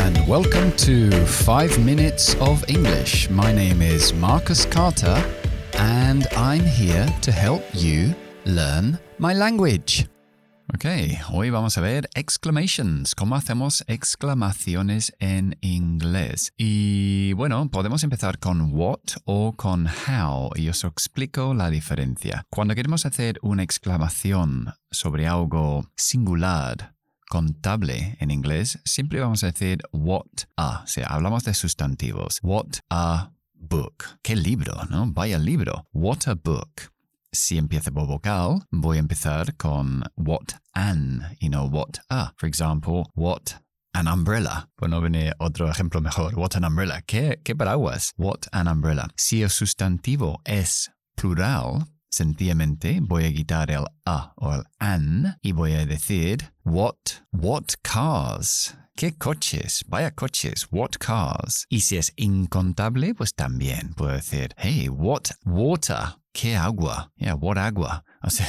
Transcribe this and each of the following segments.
and welcome to 5 Minutes of English. My name is Marcus Carter, and I'm here to help you learn my language. Ok, hoy vamos a ver exclamations, cómo hacemos exclamaciones en inglés. Y bueno, podemos empezar con what o con how y os explico la diferencia. Cuando queremos hacer una exclamación sobre algo singular, contable en inglés, siempre vamos a decir what a, o hablamos de sustantivos. What a book. ¿Qué libro, no? Vaya libro. What a book si empiezo por vocal, voy a empezar con what an, you know, what a. For example, what an umbrella. Bueno, viene otro ejemplo mejor. What an umbrella. ¿Qué, qué paraguas? What an umbrella. Si el sustantivo es plural, sencillamente voy a quitar el a o el an y voy a decir what, what cars. ¿Qué coches? Vaya coches. What cars? Y si es incontable, pues también puedo decir, hey, what water? ¿Qué agua? Yeah, what agua? O sea,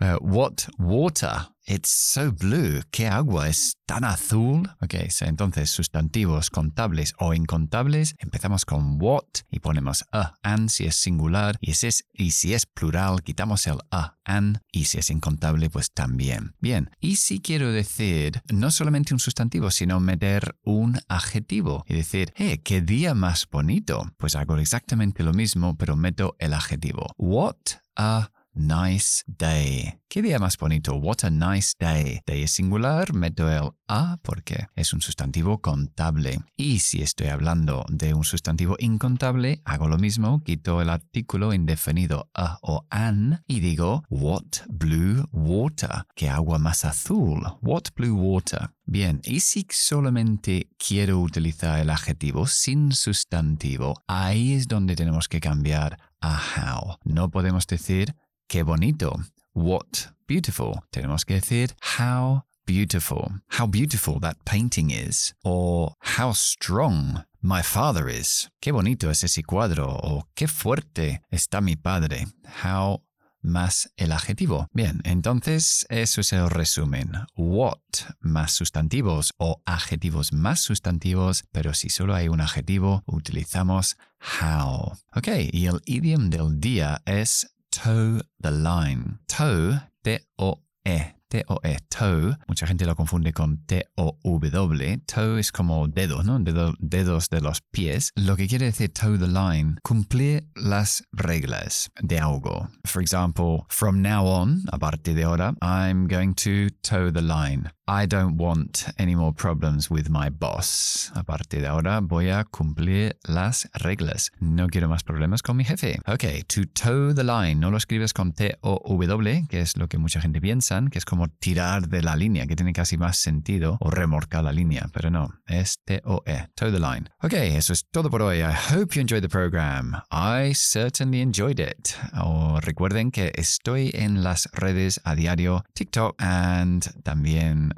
uh, what water? It's so blue. ¿Qué agua es tan azul? Ok, entonces sustantivos contables o incontables, empezamos con what y ponemos a, an si es singular y si es, y si es plural, quitamos el a, an y si es incontable, pues también. Bien, y si quiero decir no solamente un sustantivo, sino meter un adjetivo y decir, hey, qué día más bonito, pues hago exactamente lo mismo, pero meto el adjetivo. What a nice day. ¿Qué día más bonito? What a nice day. Day es singular, meto el a porque es un sustantivo contable. Y si estoy hablando de un sustantivo incontable, hago lo mismo, quito el artículo indefinido a o an y digo what blue water. ¿Qué agua más azul? What blue water. Bien, y si solamente quiero utilizar el adjetivo sin sustantivo, ahí es donde tenemos que cambiar a how. No podemos decir qué bonito. What beautiful. Tenemos que decir how beautiful. How beautiful that painting is. Or how strong my father is. Qué bonito es ese cuadro. O qué fuerte está mi padre. How más el adjetivo. Bien, entonces eso es el resumen. What más sustantivos o adjetivos más sustantivos, pero si solo hay un adjetivo, utilizamos how. Ok, y el idioma del día es toe the line. Toe, T-O-E, T-O-E, toe. Mucha gente lo confunde con T-O-W. Toe es como dedo, ¿no? dedos de los pies. Lo que quiere decir toe the line, cumplir las reglas de algo. For example, from now on, a partir de ahora, I'm going to toe the line. I don't want any more problems with my boss. A partir de ahora voy a cumplir las reglas. No quiero más problemas con mi jefe. Ok, to toe the line. No lo escribes con T-O-W, que es lo que mucha gente piensa, que es como tirar de la línea, que tiene casi más sentido, o remorcar la línea, pero no, es T-O-E, toe the line. Ok, eso es todo por hoy. I hope you enjoyed the program. I certainly enjoyed it. O recuerden que estoy en las redes a diario, TikTok and también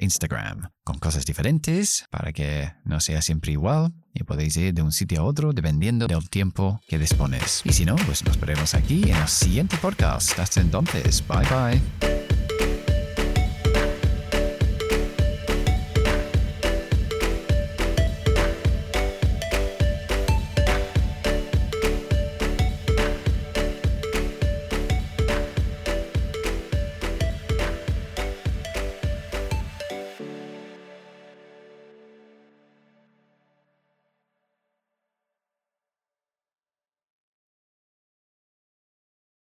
Instagram con cosas diferentes para que no sea siempre igual y podéis ir de un sitio a otro dependiendo del tiempo que dispones. Y si no, pues nos veremos aquí en el siguiente podcast. Hasta entonces, bye bye.